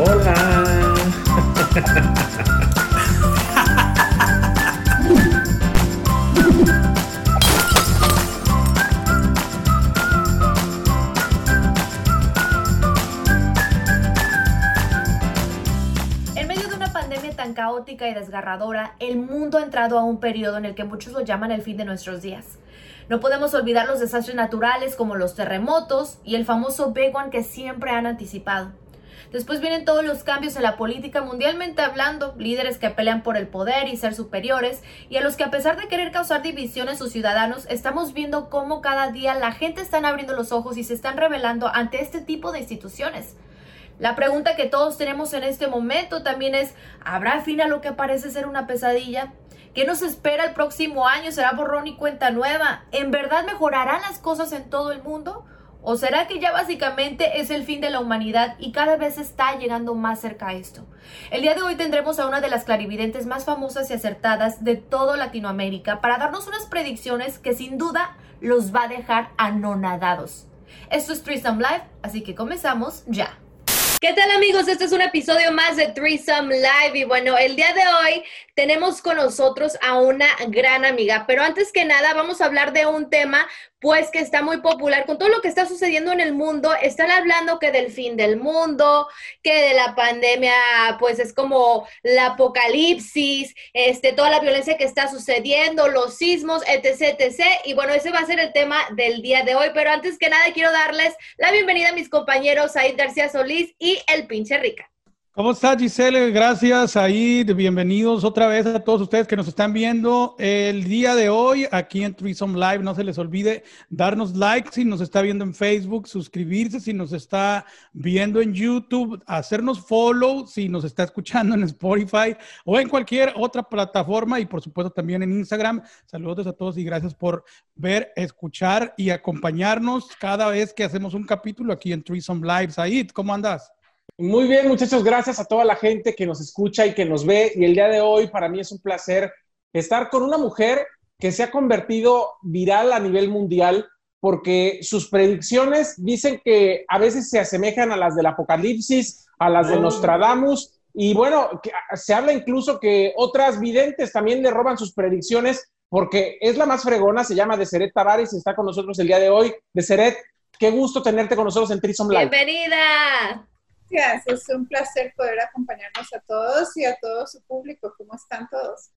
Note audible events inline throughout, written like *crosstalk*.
Hola. En medio de una pandemia tan caótica y desgarradora, el mundo ha entrado a un periodo en el que muchos lo llaman el fin de nuestros días. No podemos olvidar los desastres naturales como los terremotos y el famoso Big que siempre han anticipado. Después vienen todos los cambios en la política mundialmente hablando, líderes que pelean por el poder y ser superiores, y a los que a pesar de querer causar división en sus ciudadanos, estamos viendo cómo cada día la gente están abriendo los ojos y se están rebelando ante este tipo de instituciones. La pregunta que todos tenemos en este momento también es, ¿habrá fin a lo que parece ser una pesadilla? ¿Qué nos espera el próximo año? ¿Será borrón y cuenta nueva? ¿En verdad mejorarán las cosas en todo el mundo? ¿O será que ya básicamente es el fin de la humanidad y cada vez está llegando más cerca esto? El día de hoy tendremos a una de las clarividentes más famosas y acertadas de toda Latinoamérica para darnos unas predicciones que sin duda los va a dejar anonadados. Esto es Threesome Live, así que comenzamos ya. ¿Qué tal amigos? Este es un episodio más de Threesome Live y bueno, el día de hoy tenemos con nosotros a una gran amiga, pero antes que nada vamos a hablar de un tema pues que está muy popular con todo lo que está sucediendo en el mundo. Están hablando que del fin del mundo, que de la pandemia pues es como la apocalipsis, este, toda la violencia que está sucediendo, los sismos, etc, etc. Y bueno, ese va a ser el tema del día de hoy, pero antes que nada quiero darles la bienvenida a mis compañeros Said García Solís y el pinche Rica. ¿Cómo está Giselle? Gracias ahí, bienvenidos otra vez a todos ustedes que nos están viendo el día de hoy aquí en Threesome Live. No se les olvide darnos like si nos está viendo en Facebook, suscribirse si nos está viendo en YouTube, hacernos follow si nos está escuchando en Spotify o en cualquier otra plataforma y por supuesto también en Instagram. Saludos a todos y gracias por ver, escuchar y acompañarnos cada vez que hacemos un capítulo aquí en Threesome Live. Said, ¿cómo andas? Muy bien, muchachos, gracias a toda la gente que nos escucha y que nos ve. Y el día de hoy para mí es un placer estar con una mujer que se ha convertido viral a nivel mundial porque sus predicciones dicen que a veces se asemejan a las del Apocalipsis, a las de Nostradamus. Y bueno, que se habla incluso que otras videntes también le roban sus predicciones porque es la más fregona, se llama Deseret Tavares y está con nosotros el día de hoy. Deseret, qué gusto tenerte con nosotros en Trisom Live. Bienvenida. Gracias, es un placer poder acompañarnos a todos y a todo su público. ¿Cómo están todos?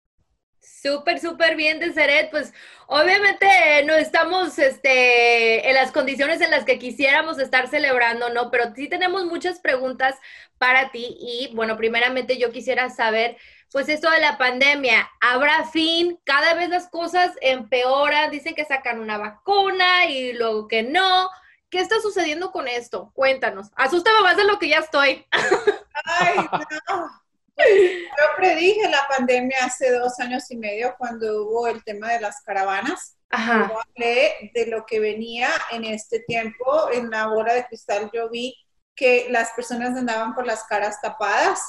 Súper, súper bien, Deseret. Pues obviamente no estamos este, en las condiciones en las que quisiéramos estar celebrando, ¿no? Pero sí tenemos muchas preguntas para ti y bueno, primeramente yo quisiera saber, pues esto de la pandemia, ¿habrá fin? Cada vez las cosas empeoran, dicen que sacan una vacuna y luego que no. ¿Qué está sucediendo con esto? Cuéntanos. Asústame más de lo que ya estoy. Ay, *laughs* no. Yo predije la pandemia hace dos años y medio cuando hubo el tema de las caravanas. Ajá. Yo hablé de lo que venía en este tiempo. En la bola de cristal yo vi que las personas andaban con las caras tapadas.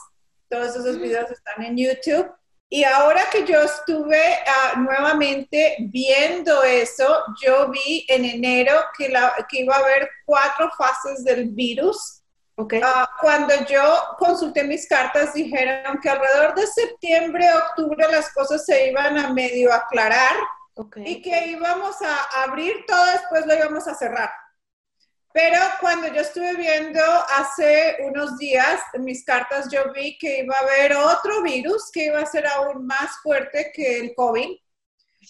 Todos esos videos están en YouTube. Y ahora que yo estuve uh, nuevamente viendo eso, yo vi en enero que, la, que iba a haber cuatro fases del virus. Okay. Uh, cuando yo consulté mis cartas, dijeron que alrededor de septiembre, octubre las cosas se iban a medio aclarar okay. y que íbamos a abrir todo, después lo íbamos a cerrar. Pero cuando yo estuve viendo hace unos días mis cartas, yo vi que iba a haber otro virus que iba a ser aún más fuerte que el COVID.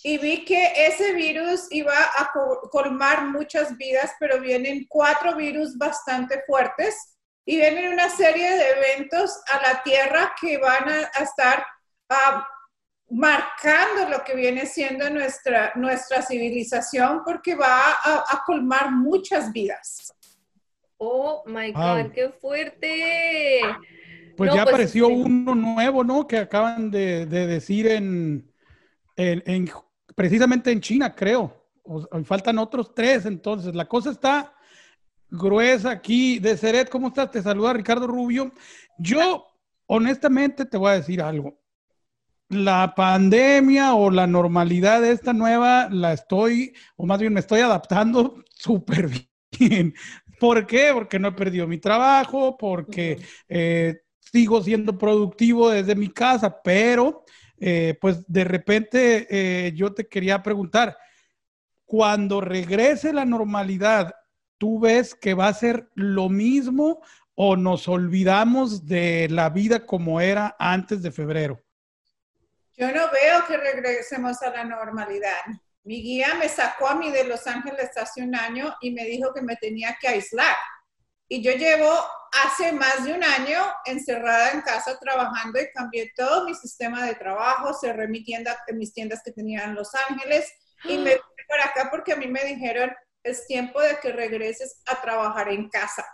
Y vi que ese virus iba a colmar muchas vidas, pero vienen cuatro virus bastante fuertes y vienen una serie de eventos a la Tierra que van a, a estar uh, marcando lo que viene siendo nuestra, nuestra civilización porque va a, a colmar muchas vidas. Oh my God, wow. qué fuerte. Pues no, ya pues, apareció sí. uno nuevo, ¿no? Que acaban de, de decir en, en, en, precisamente en China, creo. O, faltan otros tres, entonces la cosa está gruesa aquí. De Seret, ¿cómo estás? Te saluda Ricardo Rubio. Yo, honestamente, te voy a decir algo la pandemia o la normalidad de esta nueva la estoy, o más bien me estoy adaptando *laughs* súper bien. ¿Por qué? Porque no he perdido mi trabajo, porque eh, sigo siendo productivo desde mi casa, pero eh, pues de repente eh, yo te quería preguntar, cuando regrese la normalidad, ¿tú ves que va a ser lo mismo o nos olvidamos de la vida como era antes de febrero? Yo no veo que regresemos a la normalidad. Mi guía me sacó a mí de Los Ángeles hace un año y me dijo que me tenía que aislar. Y yo llevo hace más de un año encerrada en casa trabajando y cambié todo mi sistema de trabajo, cerré mi tienda, mis tiendas que tenía en Los Ángeles y me *gasps* vine para acá porque a mí me dijeron, es tiempo de que regreses a trabajar en casa.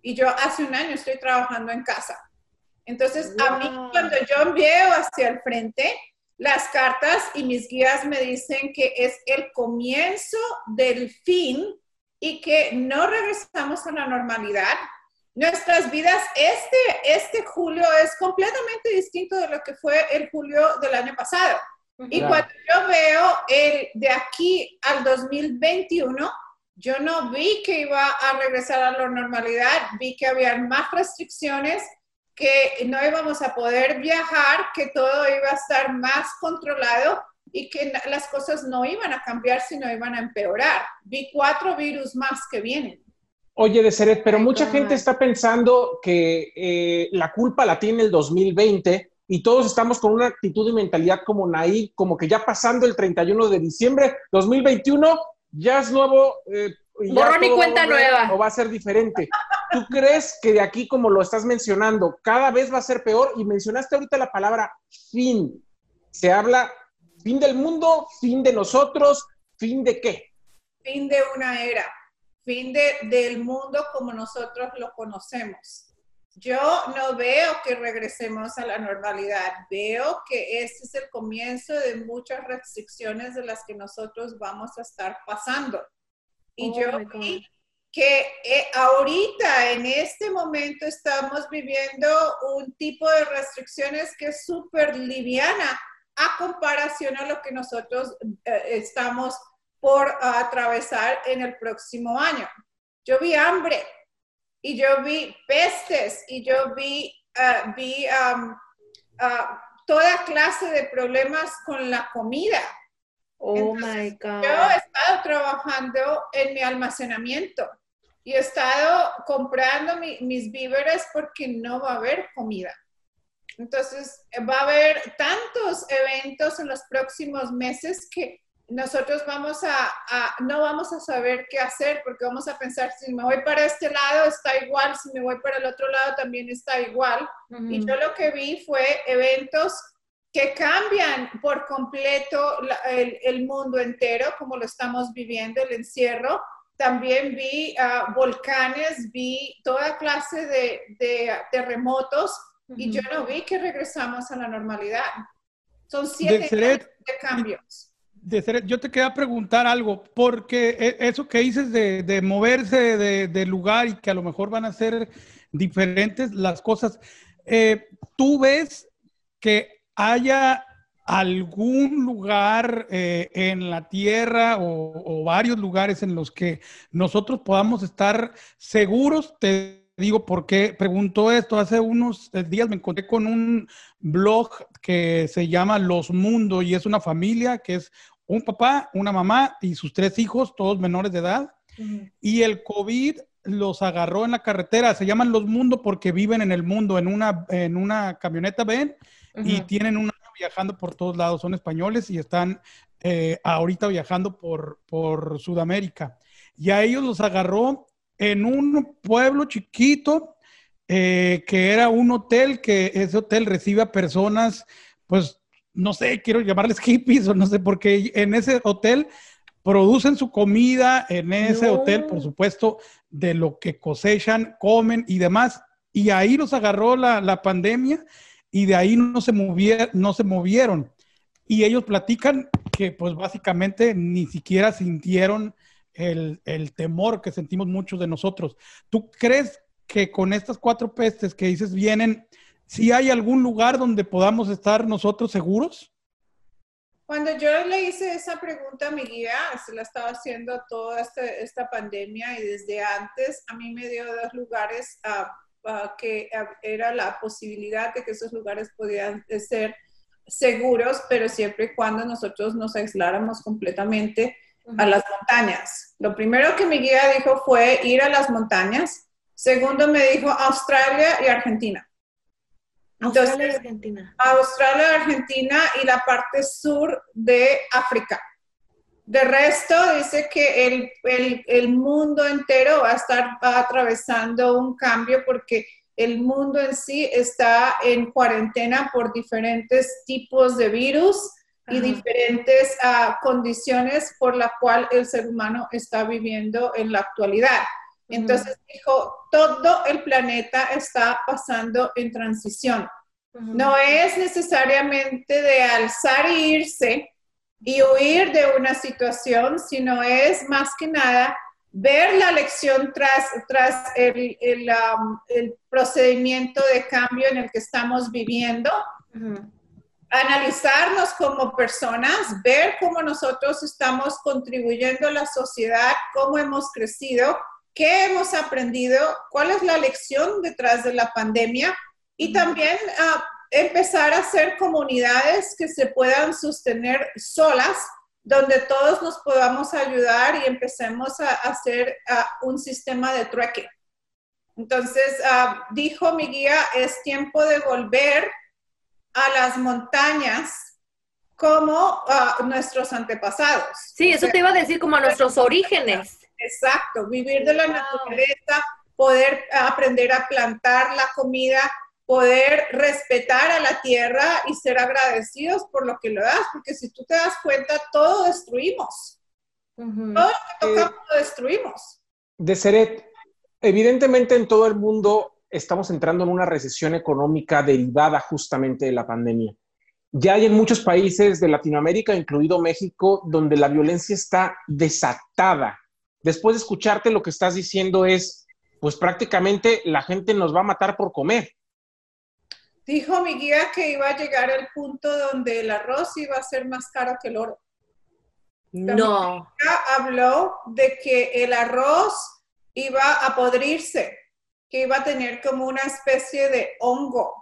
Y yo hace un año estoy trabajando en casa. Entonces, a mí cuando yo veo hacia el frente, las cartas y mis guías me dicen que es el comienzo del fin y que no regresamos a la normalidad. Nuestras vidas, este, este julio es completamente distinto de lo que fue el julio del año pasado. Y cuando yo veo el de aquí al 2021, yo no vi que iba a regresar a la normalidad, vi que había más restricciones, que no íbamos a poder viajar, que todo iba a estar más controlado y que las cosas no iban a cambiar, sino iban a empeorar. Vi cuatro virus más que vienen. Oye, Deseret, pero mucha gente está pensando que eh, la culpa la tiene el 2020 y todos estamos con una actitud y mentalidad como naí, como que ya pasando el 31 de diciembre 2021, ya es nuevo. Eh, Borrón y cuenta nueva. O va a ser diferente. ¿Tú crees que de aquí, como lo estás mencionando, cada vez va a ser peor? Y mencionaste ahorita la palabra fin. Se habla fin del mundo, fin de nosotros, fin de qué? Fin de una era, fin de, del mundo como nosotros lo conocemos. Yo no veo que regresemos a la normalidad, veo que este es el comienzo de muchas restricciones de las que nosotros vamos a estar pasando. Y oh yo vi que eh, ahorita, en este momento, estamos viviendo un tipo de restricciones que es súper liviana a comparación a lo que nosotros eh, estamos por atravesar en el próximo año. Yo vi hambre y yo vi pestes y yo vi, uh, vi um, uh, toda clase de problemas con la comida. Oh my God. Yo he estado trabajando en mi almacenamiento y he estado comprando mis víveres porque no va a haber comida. Entonces, va a haber tantos eventos en los próximos meses que nosotros vamos a, no vamos a saber qué hacer porque vamos a pensar, si me voy para este lado está igual, si me voy para el otro lado también está igual. Y yo lo que vi fue eventos que cambian por completo el, mundo entero, como lo estamos viviendo, el encierro. También vi ah, volcanes, vi toda clase de, de terremotos y yo no vi que regresamos a la normalidad. Son siete años de cambios. De yo te quería preguntar algo, porque e, eso que dices de, moverse de, lugar y que a lo mejor van a ser diferentes las cosas, eh, ¿tú ves que haya algún lugar eh, en la tierra o, o, varios lugares en los que nosotros podamos estar seguros? Te digo por qué pregunto esto. Hace unos eh, días me encontré con un blog que se llama Los Mundos y es una familia que es un papá, una mamá y sus tres hijos, todos menores de edad. Y el COVID los agarró en la carretera. Se llaman Los Mundos porque viven en el mundo, en una, en una camioneta, ven, y tienen un año viajando por todos lados. Son españoles y están eh, ahorita viajando por, por Sudamérica. Y a ellos los agarró en un pueblo chiquito eh, que era un hotel, que ese hotel recibe a personas, pues, no sé, quiero llamarles hippies o no sé, porque en ese hotel producen su comida, en ese hotel, por supuesto, de lo que cosechan, comen y demás. Y ahí los agarró la, la pandemia y de ahí no se, movieron, no se movieron. Y ellos platican que pues básicamente ni siquiera sintieron el, temor que sentimos muchos de nosotros. ¿Tú crees que con estas cuatro pestes que dices vienen, si hay algún lugar donde podamos estar nosotros seguros? Cuando yo le hice esa pregunta a mi guía, se la estaba haciendo toda este, esta, pandemia y desde antes a mí me dio dos lugares que era la posibilidad de que esos lugares podían ser seguros, pero siempre y cuando nosotros nos aisláramos completamente a las montañas. Lo primero que mi guía dijo fue ir a las montañas. Segundo me dijo Australia y Argentina. Australia y Argentina. Australia, Argentina y la parte sur de África. De resto, dice que el, el, el, mundo entero va a estar atravesando un cambio porque el mundo en sí está en cuarentena por diferentes tipos de virus y diferentes uh, condiciones por la cual el ser humano está viviendo en la actualidad. Entonces dijo, todo el planeta está pasando en transición. No es necesariamente de alzar e irse y huir de una situación, sino es más que nada ver la lección tras, tras el, el, um, el procedimiento de cambio en el que estamos viviendo. Analizarnos como personas, ver cómo nosotros estamos contribuyendo a la sociedad, cómo hemos crecido, qué hemos aprendido, cuál es la lección detrás de la pandemia. Y también ah, empezar a hacer comunidades que se puedan sostener solas, donde todos nos podamos ayudar y empecemos a, hacer un sistema de trueque. Entonces, ah, dijo mi guía, es tiempo de volver a las montañas como a nuestros antepasados. Sí, eso te iba a decir como a nuestros orígenes. Exacto, vivir de la naturaleza, poder aprender a plantar la comida, poder respetar a la tierra y ser agradecidos por lo que lo das, porque si tú te das cuenta, todo destruimos. Todo lo que tocamos lo destruimos. De Seret, evidentemente en todo el mundo estamos entrando en una recesión económica derivada justamente de la pandemia. Ya hay en muchos países de Latinoamérica, incluido México, donde la violencia está desatada. Después de escucharte, lo que estás diciendo es, pues prácticamente la gente nos va a matar por comer. Dijo mi guía que iba a llegar al punto donde el arroz iba a ser más caro que el oro. No. Habló de que el arroz iba a podrirse que iba a tener como una especie de hongo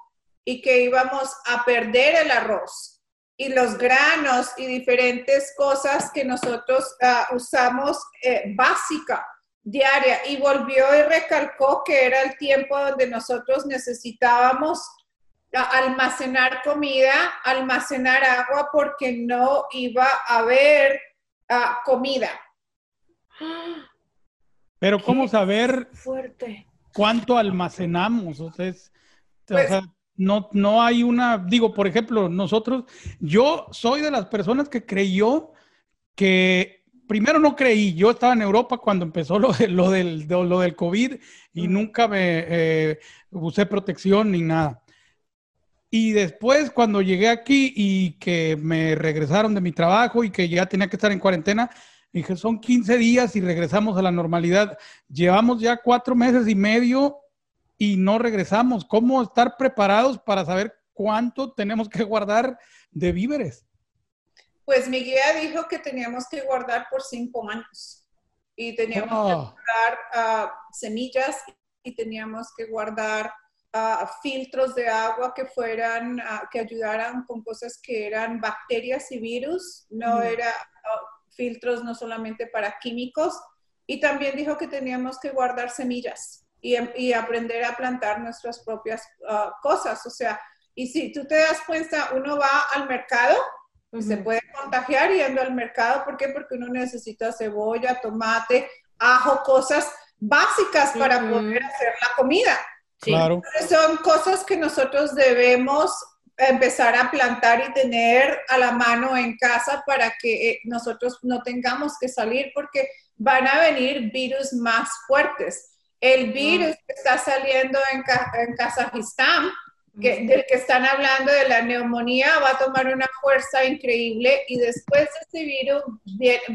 y que íbamos a perder el arroz y los granos y diferentes cosas que nosotros ah, usamos eh, básica, diaria. Y volvió y recalcó que era el tiempo donde nosotros necesitábamos almacenar comida, almacenar agua porque no iba a haber ah, comida. Pero ¿cómo saber fuerte cuánto almacenamos. O sea, pues no, no hay una, digo, por ejemplo, nosotros, yo soy de las personas que creyó que, primero no creí, yo estaba en Europa cuando empezó lo, de, lo, del, lo del COVID y nunca me eh, usé protección ni nada. Y después, cuando llegué aquí y que me regresaron de mi trabajo y que ya tenía que estar en cuarentena, Dije, son 15 días y regresamos a la normalidad. Llevamos ya cuatro meses y medio y no regresamos. ¿Cómo estar preparados para saber cuánto tenemos que guardar de víveres? Pues mi guía dijo que teníamos que guardar por cinco años y teníamos que Oh. guardar ah, semillas y teníamos que guardar ah, filtros de agua que fueran, ah, que ayudaran con cosas que eran bacterias y virus, no Ujú. era ah, filtros no solamente para químicos. Y también dijo que teníamos que guardar semillas y, y aprender a plantar nuestras propias ah, cosas. O sea, y si tú te das cuenta, uno va al mercado se puede contagiar yendo al mercado. ¿Por qué? Porque uno necesita cebolla, tomate, ajo, cosas básicas para poder hacer la comida. Sí. Claro. Son cosas que nosotros debemos empezar a plantar y tener a la mano en casa para que eh, nosotros no tengamos que salir porque van a venir virus más fuertes. El virus que está saliendo en, Ka- en Kazajistán, que, del que están hablando de la neumonía, va a tomar una fuerza increíble y después este virus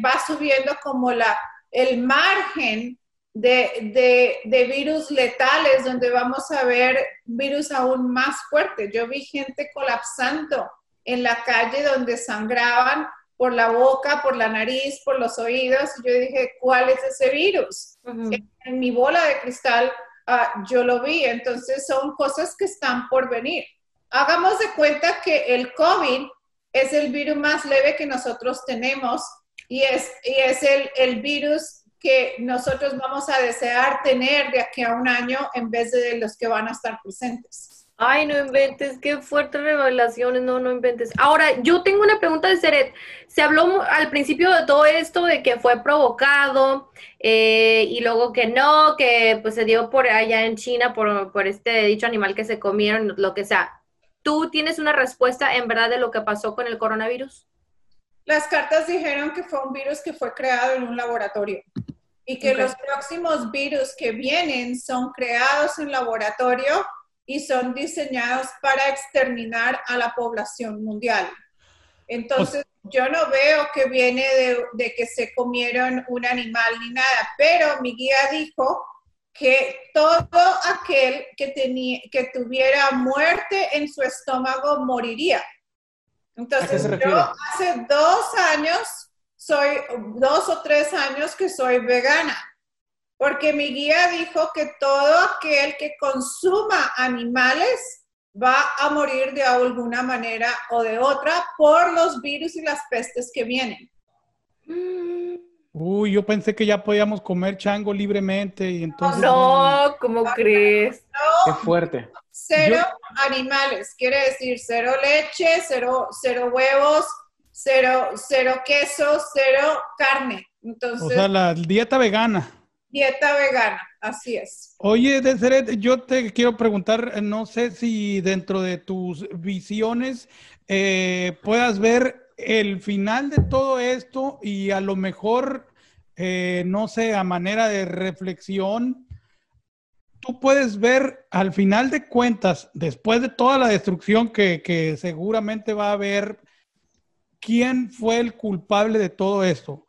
va subiendo como la, el margen de, de, de virus letales, donde vamos a ver virus aún más fuerte. Yo vi gente colapsando en la calle donde sangraban por la boca, por la nariz, por los oídos. Yo dije, ¿cuál es ese virus? en, mi bola de cristal ah, yo lo vi. Entonces son cosas que están por venir. Hagamos de cuenta que el COVID es el virus más leve que nosotros tenemos y es, y es el, el virus que nosotros vamos a desear tener de aquí a un año en vez de los que van a estar presentes. Ay, no inventes, qué fuertes revelaciones, no, no inventes. Ahora, yo tengo una pregunta de Seret. Se habló al principio de todo esto de que fue provocado eh, y luego que no, que pues se dio por allá en China por, por este dicho animal que se comieron, lo que sea. ¿Tú tienes una respuesta en verdad de lo que pasó con el coronavirus? Las cartas dijeron que fue un virus que fue creado en un laboratorio y que los próximos virus que vienen son creados en laboratorio y son diseñados para exterminar a la población mundial. Entonces, yo no veo que viene de, que se comieron un animal ni nada, pero mi guía dijo que todo aquel que, tenía, que tuviera muerte en su estómago moriría. Entonces, yo hace dos años, soy dos o tres años que soy vegana porque mi guía dijo que todo aquel que consuma animales va a morir de alguna manera o de otra por los virus y las pestes que vienen. Uy, yo pensé que ya podíamos comer chango libremente y entonces... No, ¿cómo crees? Qué fuerte. Cero animales, quiere decir cero leche, cero, cero huevos, cero, cero queso, cero carne. Entonces, o sea, la dieta vegana. Dieta vegana, así es. Oye, Deseret, yo te quiero preguntar, no sé si dentro de tus visiones eh, puedas ver el final de todo esto y a lo mejor, eh, no sé, a manera de reflexión, tú puedes ver al final de cuentas, después de toda la destrucción que, seguramente va a haber, quién fue el culpable de todo esto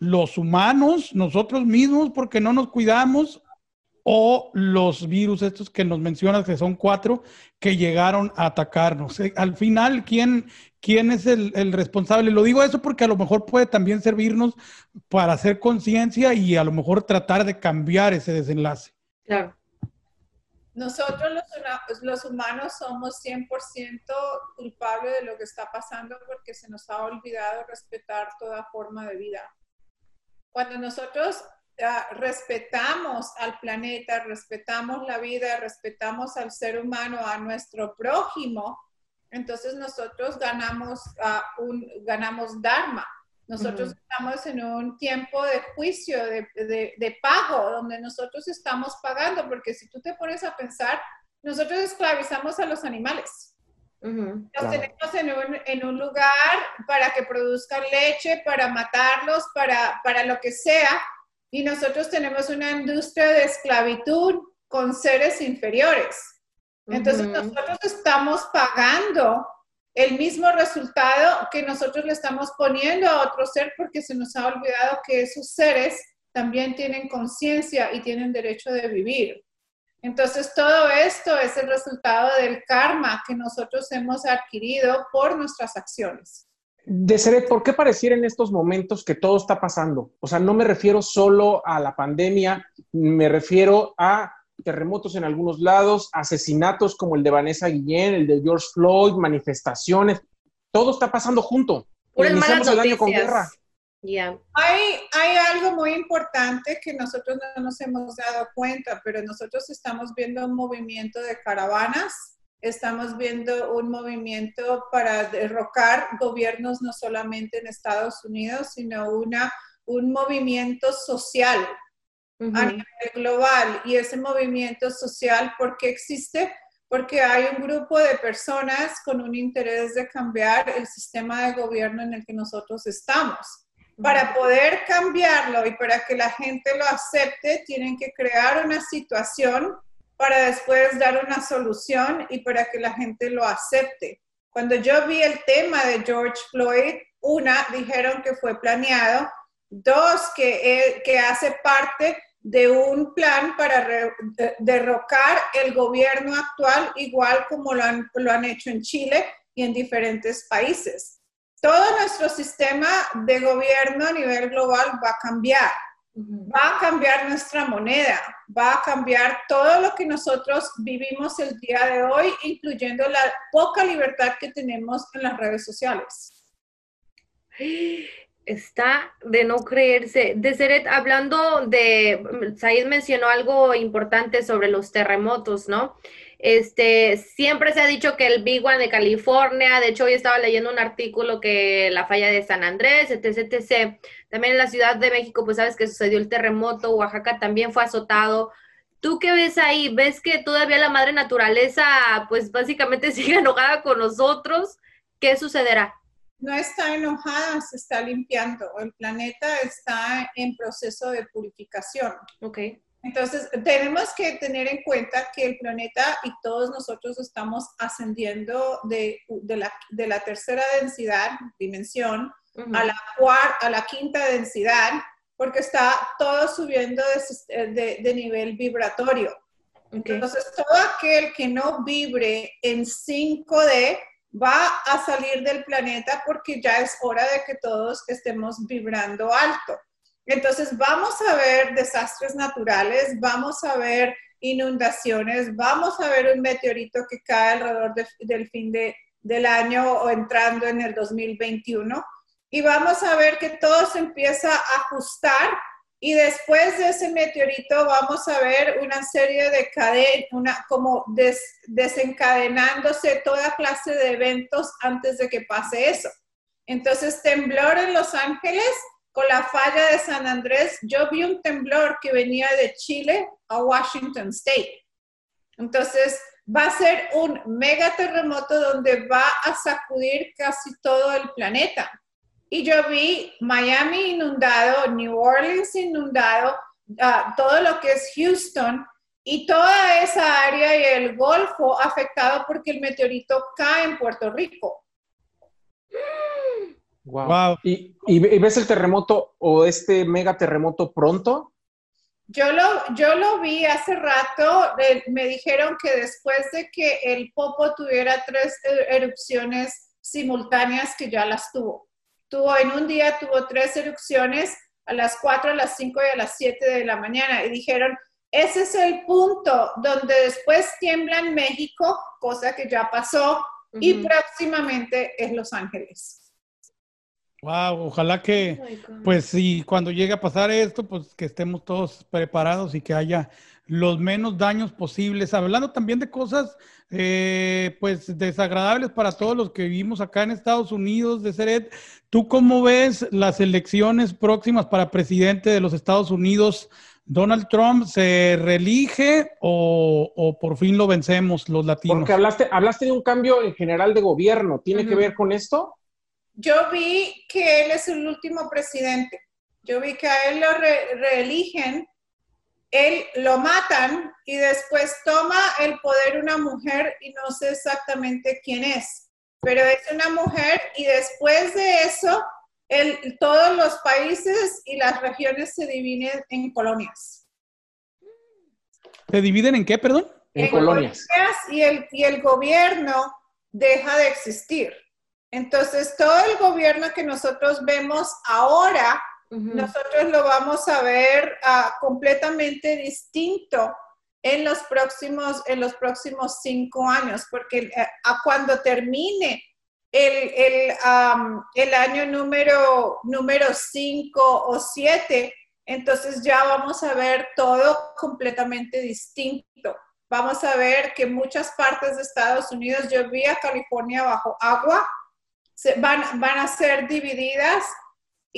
los humanos, nosotros mismos, porque no nos cuidamos, o los virus estos que nos mencionas, que son cuatro, que llegaron a atacarnos. Eh, al final, ¿quién, quién es el, responsable? Lo digo eso porque a lo mejor puede también servirnos para hacer conciencia y a lo mejor tratar de cambiar ese desenlace. Claro. Nosotros los, los humanos somos 100% culpables de lo que está pasando porque se nos ha olvidado respetar toda forma de vida. Cuando nosotros ah, respetamos al planeta, respetamos la vida, respetamos al ser humano, a nuestro prójimo, entonces nosotros ganamos, un, ganamos Dharma. Nosotros estamos en un tiempo de juicio, de, de, pago, donde nosotros estamos pagando, porque si tú te pones a pensar, nosotros esclavizamos a los animales. Los tenemos en un, en un, lugar para que produzcan leche, para matarlos, para, para lo que sea. Y nosotros tenemos una industria de esclavitud con seres inferiores. Entonces nosotros estamos pagando el mismo resultado que nosotros le estamos poniendo a otro ser porque se nos ha olvidado que esos seres también tienen conciencia y tienen derecho de vivir. Entonces, todo esto es el resultado del karma que nosotros hemos adquirido por nuestras acciones. De ¿por qué pareciera en estos momentos que todo está pasando? O sea, no me refiero solo a la pandemia, me refiero a terremotos en algunos lados, asesinatos como el de Vanessa Guillén, el de George Floyd, manifestaciones, todo está pasando junto. Por el el año con guerra. Hay, hay algo muy importante que nosotros no nos hemos dado cuenta, pero nosotros estamos viendo un movimiento de caravanas, estamos viendo un movimiento para derrocar gobiernos no solamente en Estados Unidos, sino una, un movimiento social a nivel global. Y ese movimiento social, ¿por qué existe? Porque hay un grupo de personas con un interés de cambiar el sistema de gobierno en el que nosotros estamos. Para poder cambiarlo y para que la gente lo acepte, tienen que crear una situación para después dar una solución y para que la gente lo acepte. Cuando yo vi el tema de George Floyd, una, dijeron que fue planeado, dos, que, que hace parte de un plan para derrocar el gobierno actual, igual como lo han, lo han hecho en Chile, y en diferentes países. Todo nuestro sistema de gobierno a nivel global va a cambiar. Va a cambiar nuestra moneda, va a cambiar todo lo que nosotros vivimos el día de hoy, incluyendo la poca libertad que tenemos en las redes sociales. Está de no creerse. De hablando de, Said mencionó algo importante sobre los terremotos, ¿no? Este, siempre se ha dicho que el Big One de California, de hecho hoy estaba leyendo un artículo que la falla de San Andrés, etc, etc. También en la Ciudad de México, pues sabes que sucedió el terremoto, Oaxaca también fue azotado. ¿Tú qué ves ahí? ¿Ves que todavía la madre naturaleza, pues básicamente *laughs* sigue enojada con nosotros? ¿Qué sucederá? No está enojada, se está limpiando. El planeta está en proceso de purificación. Ok. Entonces, tenemos que tener en cuenta que el planeta y todos nosotros estamos ascendiendo de, la, tercera densidad, dimensión, a, la a la quinta densidad, porque está todo subiendo de, nivel vibratorio. Entonces, todo aquel que no vibre en 5D va a salir del planeta porque ya es hora de que todos estemos vibrando alto. Entonces vamos a ver desastres naturales, vamos a ver inundaciones, vamos a ver un meteorito que cae alrededor del fin de, del año o entrando en el 2021 y vamos a ver que todo se empieza a ajustar y después de ese meteorito vamos a ver una serie de cadenas, como desencadenándose toda clase de eventos antes de que pase eso. Entonces, temblor en Los Ángeles, con la falla de San Andrés, yo vi un temblor que venía de Chile a Washington State. Entonces, va a ser un mega terremoto donde va a sacudir casi todo el planeta. Y yo vi Miami inundado, New Orleans inundado, ah, todo lo que es Houston y toda esa área y el Golfo afectado porque el meteorito cae en Puerto Rico. Wow. ¿Y, ves el terremoto o este mega terremoto pronto? Yo lo, yo lo vi hace rato, me dijeron que después de que el Popo tuviera tres e, erupciones simultáneas, que ya las tuvo. Tuvo en un día, tuvo tres erupciones a las 4, a las 5 y a las 7 de la mañana. Y dijeron, ese es el punto donde después tiembla en México, cosa que ya pasó, y próximamente es Los Ángeles. Wow, ojalá que, oh pues sí, cuando llegue a pasar esto, pues que estemos todos preparados y que haya los menos daños posibles. Hablando también de cosas, eh, pues desagradables para todos los que vivimos acá en Estados Unidos, de Seret. ¿Tú cómo ves las elecciones próximas para presidente de los Estados Unidos? ¿Donald Trump se reelige o, por fin lo vencemos los latinos? Porque hablaste, hablaste de un cambio en general de gobierno. ¿Tiene que ver con esto? Yo vi que él es el último presidente. Yo vi que a él lo reeligen, él lo matan y después toma el poder una mujer y no sé exactamente quién es, pero es una mujer y después de eso todos los países y las regiones se dividen en colonias. ¿Se dividen en qué, perdón? En, colonias. Y el, y el gobierno deja de existir. Entonces, todo el gobierno que nosotros vemos ahora, nosotros lo vamos a ver ah, completamente distinto en los próximos, en los próximos cinco años, porque a cuando termine el, el, el, año número, número cinco o siete, entonces ya vamos a ver todo completamente distinto. Vamos a ver que muchas partes de Estados Unidos, yo vi a California bajo agua, van, van a ser divididas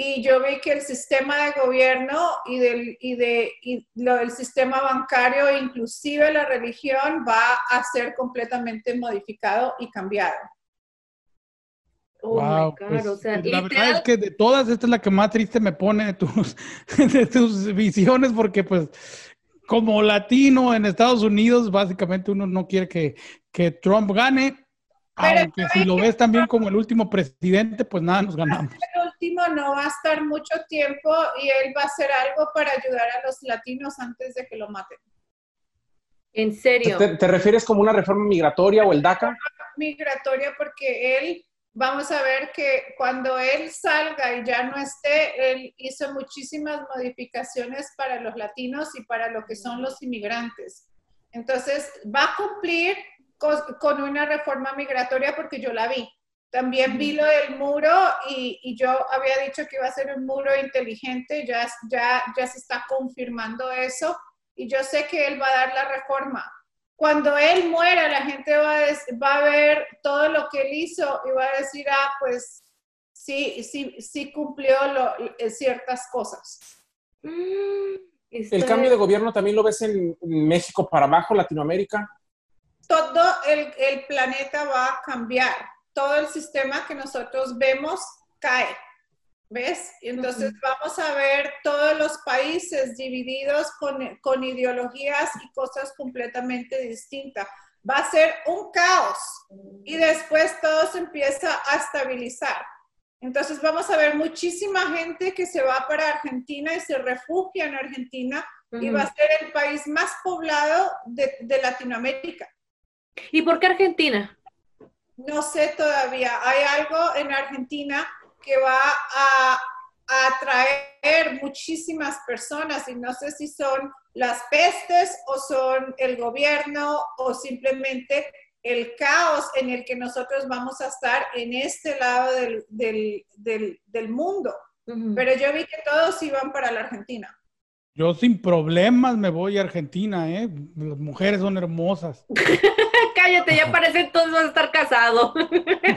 y yo vi que el sistema de gobierno y, del, y de, y lo del sistema bancario, inclusive la religión, va a ser completamente modificado y cambiado. Oh wow, pues, o sea, la verdad es que de todas, esta es la que más triste me pone de tus, *laughs* de tus visiones, porque pues como latino en Estados Unidos, básicamente uno no quiere que, que Trump gane, aunque si lo ves también como el último presidente, pues nada, nos ganamos. *laughs* Último no va a estar mucho tiempo y él va a hacer algo para ayudar a los latinos antes de que lo maten. ¿En serio? ¿Te, refieres como una reforma migratoria o el DACA? migratoria porque él, vamos a ver que cuando él salga y ya no esté, él hizo muchísimas modificaciones para los latinos y para lo que son los inmigrantes. Entonces, va a cumplir con, una reforma migratoria porque yo la vi. También vi lo del muro y, yo había dicho que iba a ser un muro inteligente, ya, ya, ya se está confirmando eso y yo sé que él va a dar la reforma. Cuando él muera, la gente va a, va a ver todo lo que él hizo y va a decir, ah, pues sí, sí, sí cumplió eh, ciertas cosas. Mm, ¿El cambio de gobierno también lo ves en México para abajo, Latinoamérica? Todo el, el planeta va a cambiar todo el sistema que nosotros vemos cae. ¿Ves? Entonces vamos a ver todos los países divididos con, con, ideologías y cosas completamente distintas. Va a ser un caos y después todo se empieza a estabilizar. Entonces vamos a ver muchísima gente que se va para Argentina y se refugia en Argentina y va a ser el país más poblado de, de Latinoamérica. ¿Y por qué Argentina? No sé todavía. Hay algo en Argentina que va a, atraer muchísimas personas y no sé si son las pestes o son el gobierno o simplemente el caos en el que nosotros vamos a estar en este lado del, mundo. Pero yo vi que todos iban para la Argentina. Yo sin problemas me voy a Argentina, ¿eh? Las mujeres son hermosas. *laughs* Cállate, ya parece entonces vas a estar casado.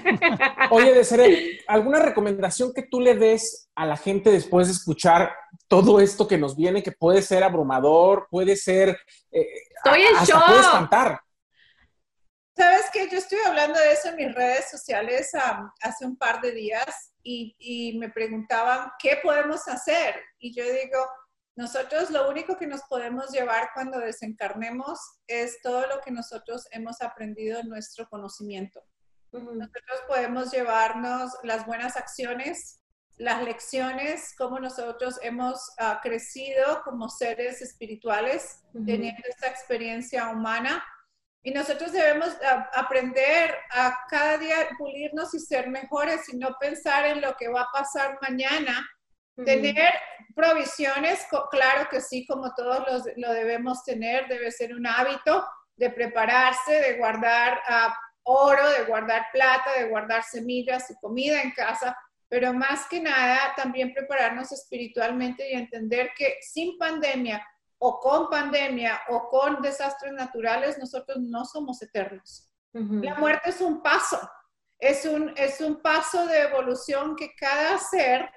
*laughs* Oye, Desiree, ¿alguna recomendación que tú le des a la gente después de escuchar todo esto que nos viene, que puede ser abrumador, puede ser... Eh, Estoy en shock. Puede espantar. Sabes que yo estuve hablando de eso en mis redes sociales hace un par de días y, y me preguntaban, ¿qué podemos hacer? Y yo digo, nosotros lo único que nos podemos llevar cuando desencarnemos es todo lo que nosotros hemos aprendido en nuestro conocimiento. Nosotros podemos llevarnos las buenas acciones, las lecciones, cómo nosotros hemos ah, crecido como seres espirituales, teniendo esta experiencia humana. Y nosotros debemos ah, aprender a cada día pulirnos y ser mejores y no pensar en lo que va a pasar mañana, Tener provisiones, claro que sí, como todos los, lo debemos tener, debe ser un hábito de prepararse, de guardar ah, oro, de guardar plata, de guardar semillas y comida en casa, pero más que nada también prepararnos espiritualmente y entender que sin pandemia o con pandemia o con desastres naturales, nosotros no somos eternos. La muerte es un paso, es un, es un paso de evolución que cada ser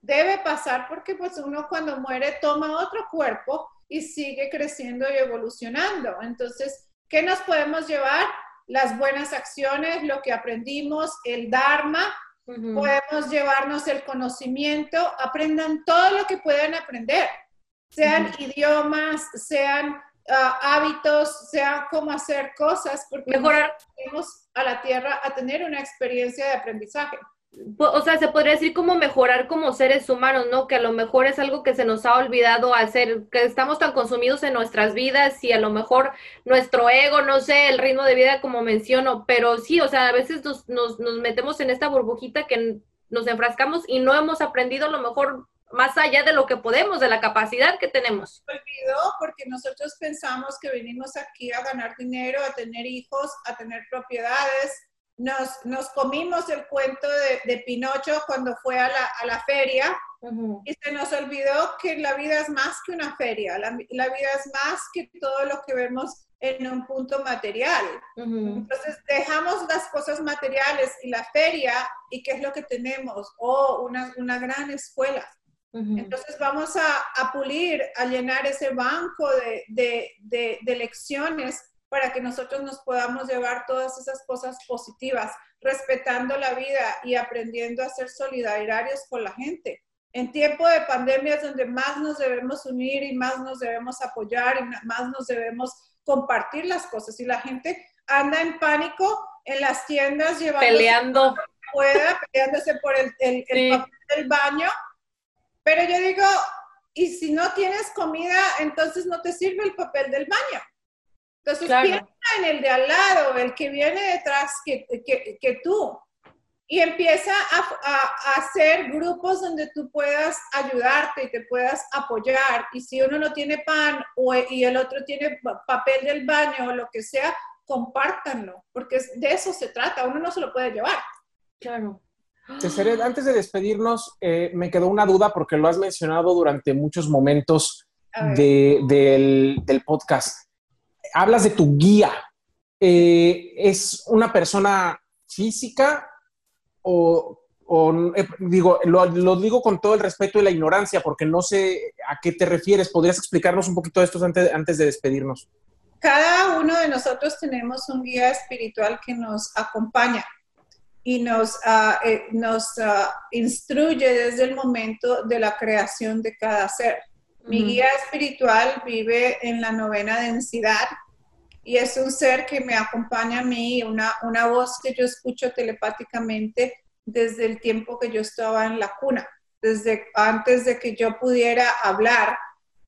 debe pasar porque pues uno cuando muere toma otro cuerpo y sigue creciendo y evolucionando. Entonces, ¿qué nos podemos llevar? Las buenas acciones, lo que aprendimos, el Dharma, podemos llevarnos el conocimiento, aprendan todo lo que puedan aprender, sean idiomas, sean ah, hábitos, sean cómo hacer cosas, porque mejorar. a la Tierra a tener una experiencia de aprendizaje o sea, se podría decir como mejorar como seres humanos, ¿no? Que a lo mejor es algo que se nos ha olvidado hacer, que estamos tan consumidos en nuestras vidas y a lo mejor nuestro ego, no sé, el ritmo de vida como menciono, pero sí, o sea, a veces nos, nos, nos metemos en esta burbujita que nos enfrascamos y no hemos aprendido a lo mejor más allá de lo que podemos, de la capacidad que tenemos. Olvidó porque nosotros pensamos que venimos aquí a ganar dinero, a tener hijos, a tener propiedades, nos, nos comimos el cuento de, de, Pinocho cuando fue a la, a la feria y se nos olvidó que la vida es más que una feria, la, la, vida es más que todo lo que vemos en un punto material. Entonces dejamos las cosas materiales y la feria y qué es lo que tenemos, oh, una, una gran escuela. Entonces vamos a, a, pulir, a llenar ese banco de, de, de, de lecciones para que nosotros nos podamos llevar todas esas cosas positivas, respetando la vida y aprendiendo a ser solidarios con la gente. En tiempo de pandemia es donde más nos debemos unir y más nos debemos apoyar y más nos debemos compartir las cosas. Y la gente anda en pánico en las tiendas llevando peleando pueda, peleándose por el, el, el papel del baño. Pero yo digo, y si no tienes comida, entonces no te sirve el papel del baño Entonces, piensa en el de al lado, el que viene detrás que, que, que tú y empieza a, hacer grupos donde tú puedas ayudarte y te puedas apoyar. Y si uno no tiene pan o, y el otro tiene papel del baño o lo que sea, compártanlo, porque de eso se trata, uno no se lo puede llevar. Claro. antes de despedirnos, eh, me quedó una duda porque lo has mencionado durante muchos momentos del, podcast. Hablas de tu guía. Eh, ¿Es una persona física o, eh, digo, lo, digo con todo el respeto y la ignorancia, porque no sé a qué te refieres. ¿Podrías explicarnos un poquito de esto antes, antes de despedirnos? Cada uno de nosotros tenemos un guía espiritual que nos acompaña y nos, ah, eh, nos ah, instruye desde el momento de la creación de cada ser. Mi guía espiritual vive en la novena densidad, y es un ser que me acompaña a mí, una, una voz que yo escucho telepáticamente desde el tiempo que yo estaba en la cuna, desde antes de que yo pudiera hablar.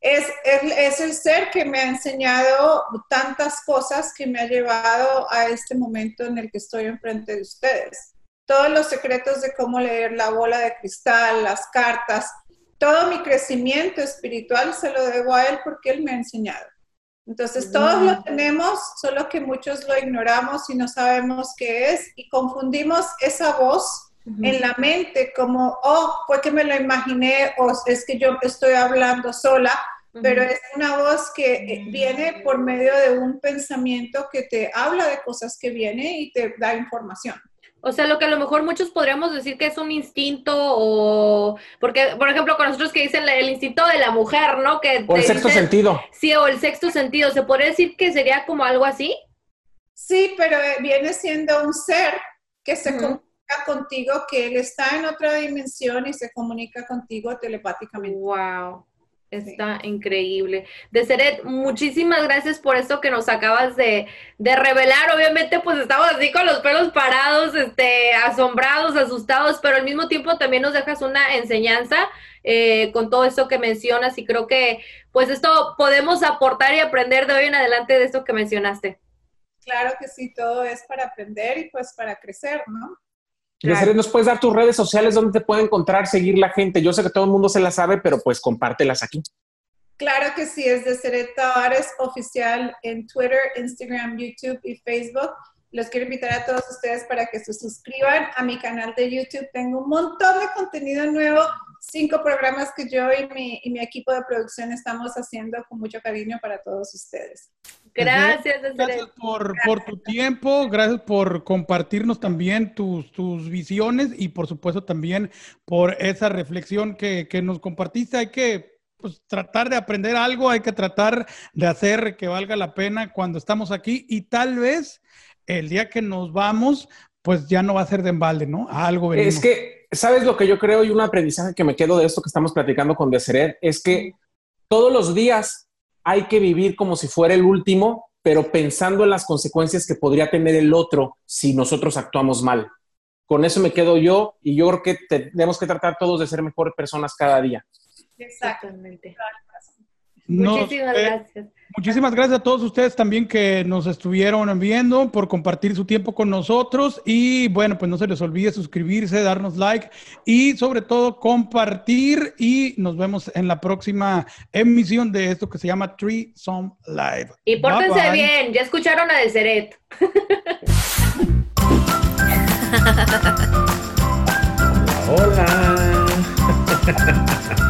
Es, es, el ser que me ha enseñado tantas cosas que me ha llevado a este momento en el que estoy enfrente de ustedes. Todos los secretos de cómo leer la bola de cristal, las cartas, todo mi crecimiento espiritual se lo debo a él porque él me ha enseñado. Entonces, todos lo tenemos, solo que muchos lo ignoramos y no sabemos qué es y confundimos esa voz en la mente como, oh, fue que me lo imaginé o es que yo estoy hablando sola, pero es una voz que eh, viene por medio de un pensamiento que te habla de cosas que viene y te da información. O sea, lo que a lo mejor muchos podríamos decir que es un instinto o... Porque, por ejemplo, con nosotros que dicen el instinto de la mujer, ¿no? Que o el sexto sentido. Sí, o el sexto sentido. ¿Se podría decir que sería como algo así? Sí, pero eh, viene siendo un ser que se comunica contigo, que él está en otra dimensión y se comunica contigo telepáticamente. Wow. Está increíble. Deseret, muchísimas gracias por esto que nos acabas de, revelar. Obviamente, pues estamos así con los pelos parados, este, asombrados, asustados, pero al mismo tiempo también nos dejas una enseñanza eh, con todo esto que mencionas y creo que pues esto podemos aportar y aprender de hoy en adelante de esto que mencionaste. Claro que sí, todo es para aprender y pues para crecer, ¿no? ¿Nos puedes dar tus redes sociales donde te puede encontrar, seguir la gente? Yo sé que todo el mundo se las sabe, pero pues compártelas aquí. Claro que sí, es de Seret Tavares oficial en Twitter, Instagram, YouTube y Facebook. Los quiero invitar a todos ustedes para que se suscriban a mi canal de YouTube. Tengo un montón de contenido nuevo cinco programas que yo y mi, y mi, equipo de producción estamos haciendo con mucho cariño para todos ustedes. Gracias, Gracias por, por, tu tiempo, gracias por compartirnos también tus, tus visiones y por supuesto también por esa reflexión que, que nos compartiste. Hay que pues, tratar de aprender algo, hay que tratar de hacer que valga la pena cuando estamos aquí y tal vez el día que nos vamos, pues ya no va a ser de embalde, ¿no? algo Es que ¿sabes lo que yo creo y un aprendizaje que me quedo de esto que estamos platicando con Deseret? Es que todos los días hay que vivir como si fuera el último, pero pensando en las consecuencias que podría tener el otro si nosotros actuamos mal. Con eso me quedo yo y yo creo que tenemos que tratar todos de ser mejores personas cada día. Exactamente. Muchísimas gracias. Muchísimas gracias a todos ustedes también que nos estuvieron viendo por compartir su tiempo con nosotros y bueno, pues no se les olvide suscribirse, darnos like y sobre todo compartir y nos vemos en la próxima emisión de esto que se llama Tree Some Live. Y pórtense bien, ya escucharon a Deseret. *laughs* Hola. *laughs*